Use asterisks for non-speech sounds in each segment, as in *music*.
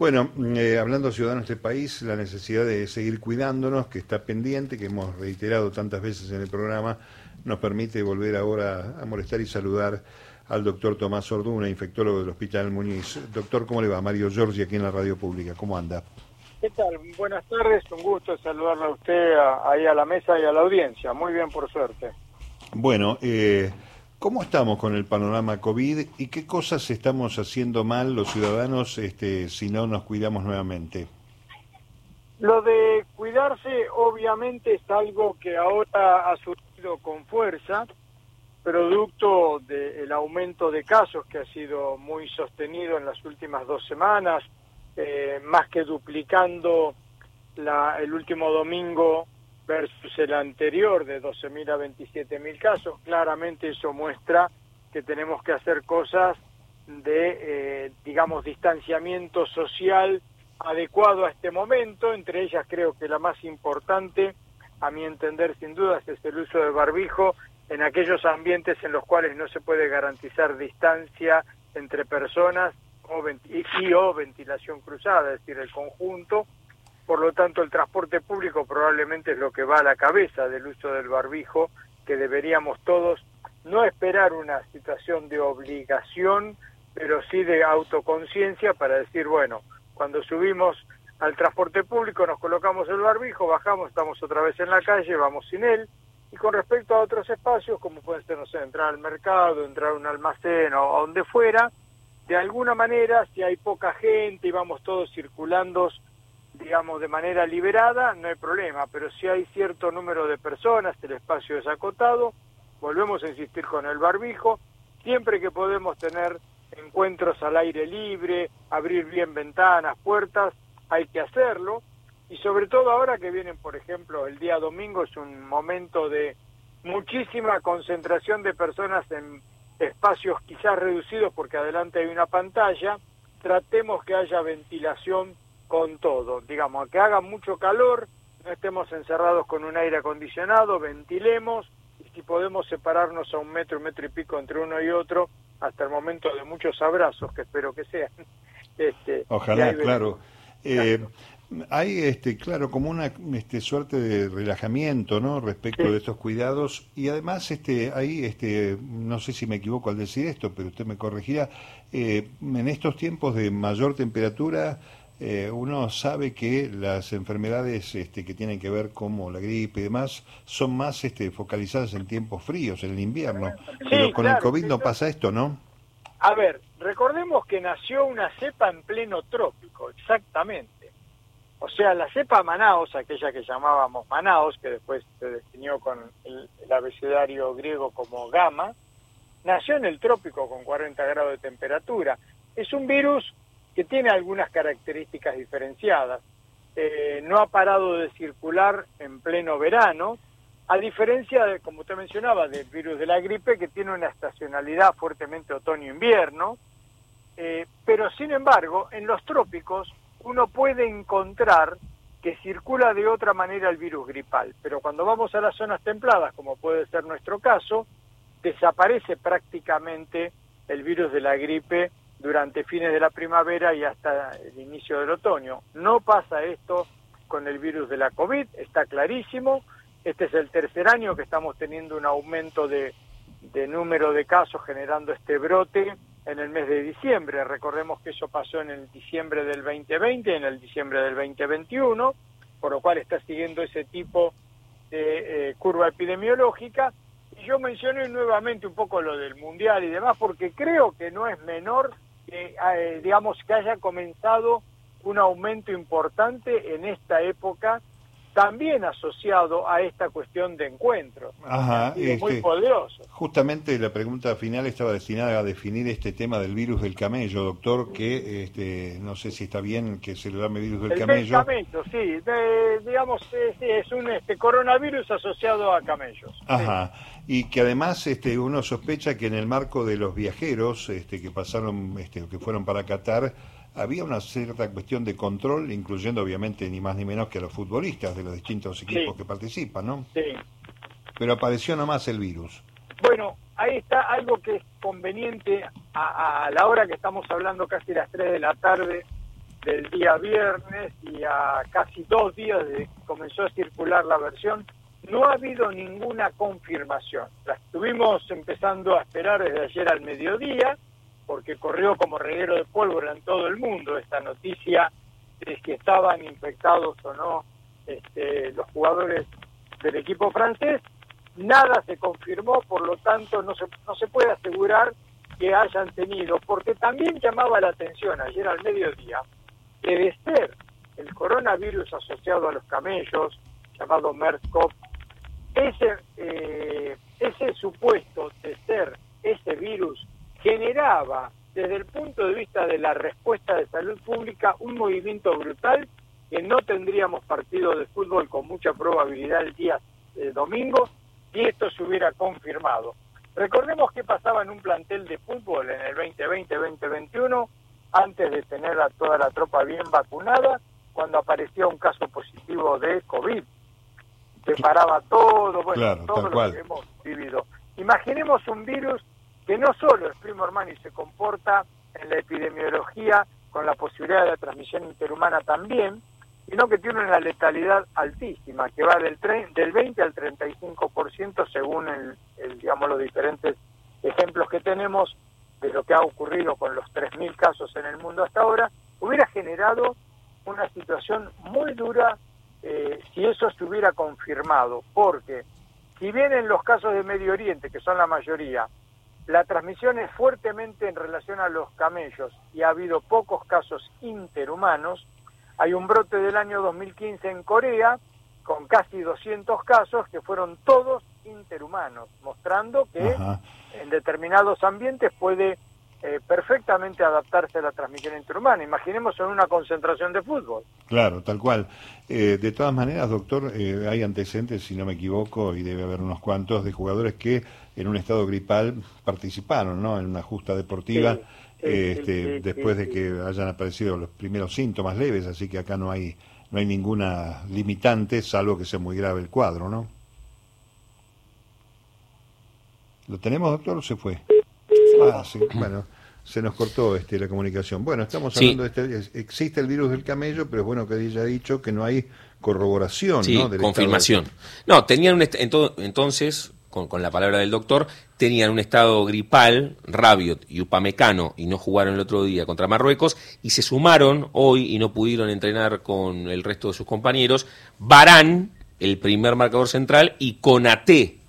Bueno, eh, hablando ciudadanos de este país, la necesidad de seguir cuidándonos, que está pendiente, que hemos reiterado tantas veces en el programa, nos permite volver ahora a molestar y saludar al doctor Tomás Orduna, infectólogo del Hospital Muñiz. Doctor, ¿cómo le va? Mario Giorgi aquí en la radio pública, ¿cómo anda? ¿Qué tal? Buenas tardes, un gusto saludarle a usted ahí a la mesa y a la audiencia. Muy bien, por suerte. Bueno, eh, ¿Cómo estamos con el panorama COVID y qué cosas estamos haciendo mal los ciudadanos este, si no nos cuidamos nuevamente? Lo de cuidarse obviamente es algo que ahora ha surgido con fuerza, producto del aumento de casos que ha sido muy sostenido en las últimas dos semanas, eh, más que duplicando la, el último domingo versus el anterior de 12.000 a 27.000 casos, claramente eso muestra que tenemos que hacer cosas de, eh, digamos, distanciamiento social adecuado a este momento, entre ellas creo que la más importante, a mi entender sin dudas, es el uso del barbijo en aquellos ambientes en los cuales no se puede garantizar distancia entre personas o y o ventilación cruzada, es decir, el conjunto, por lo tanto el transporte público probablemente es lo que va a la cabeza del uso del barbijo, que deberíamos todos no esperar una situación de obligación, pero sí de autoconciencia para decir, bueno, cuando subimos al transporte público nos colocamos el barbijo, bajamos, estamos otra vez en la calle, vamos sin él, y con respecto a otros espacios, como pueden ser, no sé, entrar al mercado, entrar a un almacén o a donde fuera, de alguna manera, si hay poca gente y vamos todos circulando digamos, de manera liberada, no hay problema, pero si hay cierto número de personas, el espacio es acotado, volvemos a insistir con el barbijo, siempre que podemos tener encuentros al aire libre, abrir bien ventanas, puertas, hay que hacerlo, y sobre todo ahora que vienen, por ejemplo, el día domingo es un momento de muchísima concentración de personas en espacios quizás reducidos porque adelante hay una pantalla, tratemos que haya ventilación con todo, digamos, que haga mucho calor, no estemos encerrados con un aire acondicionado, ventilemos y si podemos separarnos a un metro, un metro y pico entre uno y otro, hasta el momento de muchos abrazos, que espero que sean. *laughs* Este, Ojalá, claro. Eh, hay, este, claro, como una este, suerte de relajamiento, ¿no? Respecto de estos cuidados y además, este, hay, este, no sé si me equivoco al decir esto, pero usted me corregirá. Eh, en estos tiempos de mayor temperatura, eh, uno sabe que las enfermedades este, que tienen que ver como la gripe y demás son más este, focalizadas en tiempos fríos, en el invierno. Pero con el COVID no pasa esto, ¿no? A ver, recordemos que nació una cepa en pleno trópico, exactamente. O sea, la cepa Manaos, aquella que llamábamos Manaos, que después se definió con el, el abecedario griego como gamma, nació en el trópico con 40 grados de temperatura. Es un virus que tiene algunas características diferenciadas. Eh, no ha parado de circular en pleno verano, a diferencia, de, como usted mencionaba, del virus de la gripe, que tiene una estacionalidad fuertemente otoño-invierno, eh, pero sin embargo, en los trópicos uno puede encontrar que circula de otra manera el virus gripal, pero cuando vamos a las zonas templadas, como puede ser nuestro caso, desaparece prácticamente el virus de la gripe durante fines de la primavera y hasta el inicio del otoño. No pasa esto con el virus de la COVID, está clarísimo. Este es el tercer año que estamos teniendo un aumento de, número de casos generando este brote en el mes de diciembre. Recordemos que eso pasó en el diciembre del 2020, en el diciembre del 2021, por lo cual está siguiendo ese tipo de eh, curva epidemiológica. Y yo mencioné nuevamente un poco lo del Mundial y demás, porque creo que no es menor que, eh, digamos, que haya comenzado un aumento importante en esta época, también asociado a esta cuestión de encuentro. Ajá, muy este, poderoso. Justamente la pregunta final estaba destinada a definir este tema del virus del camello, doctor, que este, no sé si está bien que se lo llame virus del camello. Del camello, sí, digamos, es, un este, coronavirus asociado a camellos. Ajá y que además este, uno sospecha que en el marco de los viajeros este, que pasaron, este, que fueron para Qatar, había una cierta cuestión de control, incluyendo obviamente ni más ni menos que a los futbolistas de los distintos equipos que participan, ¿no? Sí. Pero apareció nomás el virus. Bueno, ahí está algo que es conveniente a, a la hora que estamos hablando, casi las 3 de la tarde, del día viernes y a casi dos días de que comenzó a circular la versión, no ha habido ninguna confirmación. La estuvimos empezando a esperar desde ayer al mediodía, porque corrió como reguero de pólvora en todo el mundo esta noticia de que estaban infectados o no este, los jugadores del equipo francés. Nada se confirmó, por lo tanto no se, no se puede asegurar que hayan tenido, porque también llamaba la atención ayer al mediodía que de ser el coronavirus asociado a los camellos, llamado MERS-CoV, ese, eh, ese supuesto de ser ese virus generaba desde el punto de vista de la respuesta de salud pública un movimiento brutal que no tendríamos partido de fútbol con mucha probabilidad el día eh, domingo si esto se hubiera confirmado. Recordemos que pasaba en un plantel de fútbol en el 2020-2021 antes de tener a toda la tropa bien vacunada cuando aparecía un caso positivo de COVID. Se paraba todo, bueno, todo lo que hemos vivido. Imaginemos un virus que no solo es primo hermano y se comporta en la epidemiología con la posibilidad de la transmisión interhumana también, sino que tiene una letalidad altísima, que va del, del 20 al 35% según el, digamos, los diferentes ejemplos que tenemos de lo que ha ocurrido con los 3.000 casos en el mundo hasta ahora, hubiera generado una situación muy dura eh, si eso se hubiera confirmado, porque si bien en los casos de Medio Oriente, que son la mayoría, la transmisión es fuertemente en relación a los camellos y ha habido pocos casos interhumanos. Hay un brote del año 2015 en Corea con casi 200 casos que fueron todos interhumanos, mostrando que en determinados ambientes puede eh, perfectamente adaptarse a la transmisión interhumana. Imaginemos en una concentración de fútbol. Claro, tal cual. Eh, de todas maneras, doctor, eh, hay antecedentes, si no me equivoco, y debe haber unos cuantos, de jugadores que en un estado gripal participaron ¿no? en una justa deportiva. este, después de que hayan aparecido los primeros síntomas leves, así que acá no hay no hay ninguna limitante, salvo que sea muy grave el cuadro, ¿no? ¿Lo tenemos, doctor, o se fue? Ah, sí, bueno, se nos cortó este, la comunicación. Bueno, estamos hablando de este, existe el virus del camello, pero es bueno que ella ha dicho que no hay corroboración, sí, confirmación. No, tenían un entonces, con, con, la palabra del doctor, tenían un estado gripal, Rabiot y Upamecano, y no jugaron el otro día contra Marruecos, y se sumaron hoy y no pudieron entrenar con el resto de sus compañeros, Barán, el primer marcador central, y Conate,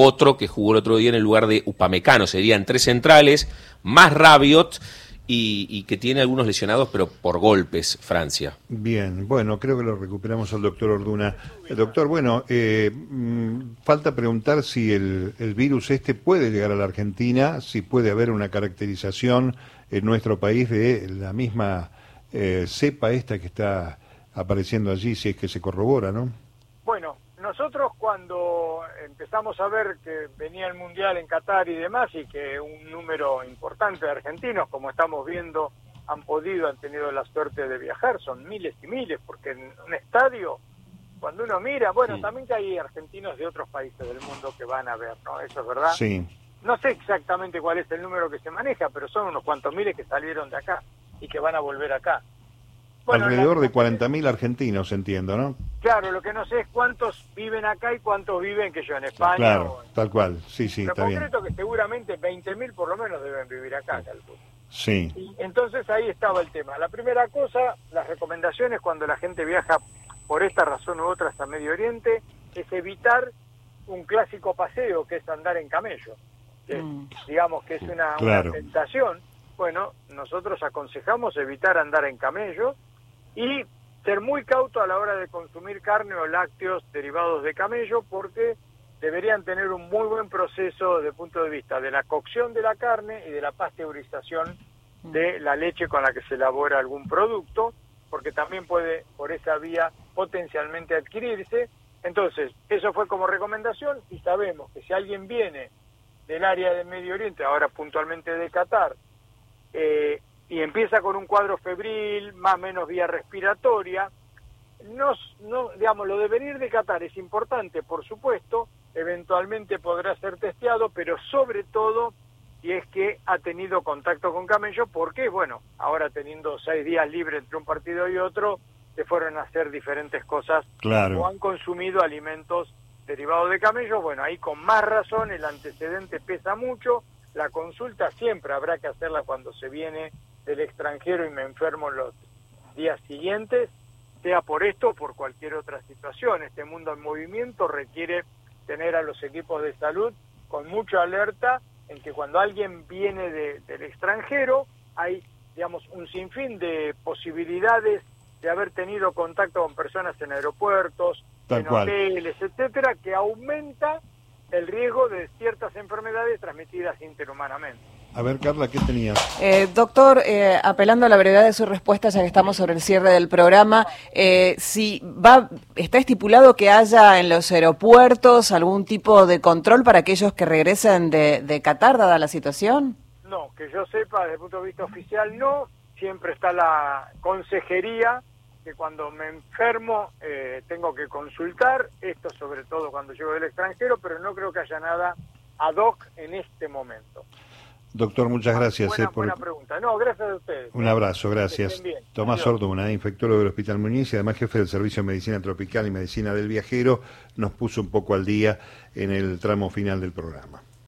otro que jugó el otro día en el lugar de Upamecano. Serían tres centrales, más Rabiot y, que tiene algunos lesionados, pero por golpes, Francia. Bien, bueno, creo que lo recuperamos al doctor Orduna. Eh, doctor, bueno, eh, mm, falta preguntar si el, virus este puede llegar a la Argentina, si puede haber una caracterización en nuestro país de la misma eh, cepa esta que está apareciendo allí, si es que se corrobora, ¿no? Nosotros cuando empezamos a ver que venía el Mundial en Qatar y demás y que un número importante de argentinos, como estamos viendo, han podido, han tenido la suerte de viajar, son miles y miles, porque en un estadio, cuando uno mira, bueno, también que hay argentinos de otros países del mundo que van a ver, ¿no? Eso es verdad. Sí. No sé exactamente cuál es el número que se maneja, pero son unos cuantos miles que salieron de acá y que van a volver acá. Alrededor de 40.000 argentinos, entiendo, ¿no? Claro, lo que no sé es cuántos viven acá y cuántos viven que yo en España. Claro, tal cual, sí, sí, está bien. concreto que seguramente 20.000 por lo menos deben vivir acá, calculo. Sí. Y entonces ahí estaba el tema. La primera cosa, las recomendaciones cuando la gente viaja por esta razón u otra hasta Medio Oriente, es evitar un clásico paseo que es andar en camello. Mm. Digamos que es una, una tentación. Bueno, nosotros aconsejamos evitar andar en camello y ser muy cauto a la hora de consumir carne o lácteos derivados de camello porque deberían tener un muy buen proceso desde el punto de vista de la cocción de la carne y de la pasteurización de la leche con la que se elabora algún producto, porque también puede por esa vía potencialmente adquirirse. Entonces, eso fue como recomendación y sabemos que si alguien viene del área del Medio Oriente, ahora puntualmente de Qatar, eh, y empieza con un cuadro febril, más o menos vía respiratoria, no, no, digamos, lo de venir de Qatar es importante, por supuesto, eventualmente podrá ser testeado, pero sobre todo si es que ha tenido contacto con camello, porque, bueno, ahora teniendo seis días libres entre un partido y otro, se fueron a hacer diferentes cosas claro. o han consumido alimentos derivados de camello. Bueno, ahí con más razón el antecedente pesa mucho. La consulta siempre habrá que hacerla cuando se viene del extranjero y me enfermo los días siguientes, sea por esto o por cualquier otra situación. Este mundo en movimiento requiere tener a los equipos de salud con mucha alerta en que cuando alguien viene del extranjero hay, digamos, un sinfín de posibilidades de haber tenido contacto con personas en aeropuertos, en hoteles, etcétera, que aumenta el riesgo de ciertas enfermedades transmitidas interhumanamente. A ver, Carla, ¿qué tenías? Eh, doctor, eh, apelando a la brevedad de su respuesta, ya que estamos sobre el cierre del programa, eh, si va, está estipulado que haya en los aeropuertos algún tipo de control para aquellos que regresen de, de Qatar, dada la situación. No, que yo sepa, desde el punto de vista oficial, no. Siempre está la consejería que cuando me enfermo eh, tengo que consultar, esto sobre todo cuando llego del extranjero, pero no creo que haya nada ad hoc en este momento. Doctor, muchas ah, gracias. Buena, eh, buena pregunta. No, gracias a ustedes. Un abrazo, gracias. Tomás Orduna, infectólogo del Hospital Muñiz y además jefe del Servicio de Medicina Tropical y Medicina del Viajero, nos puso un poco al día en el tramo final del programa.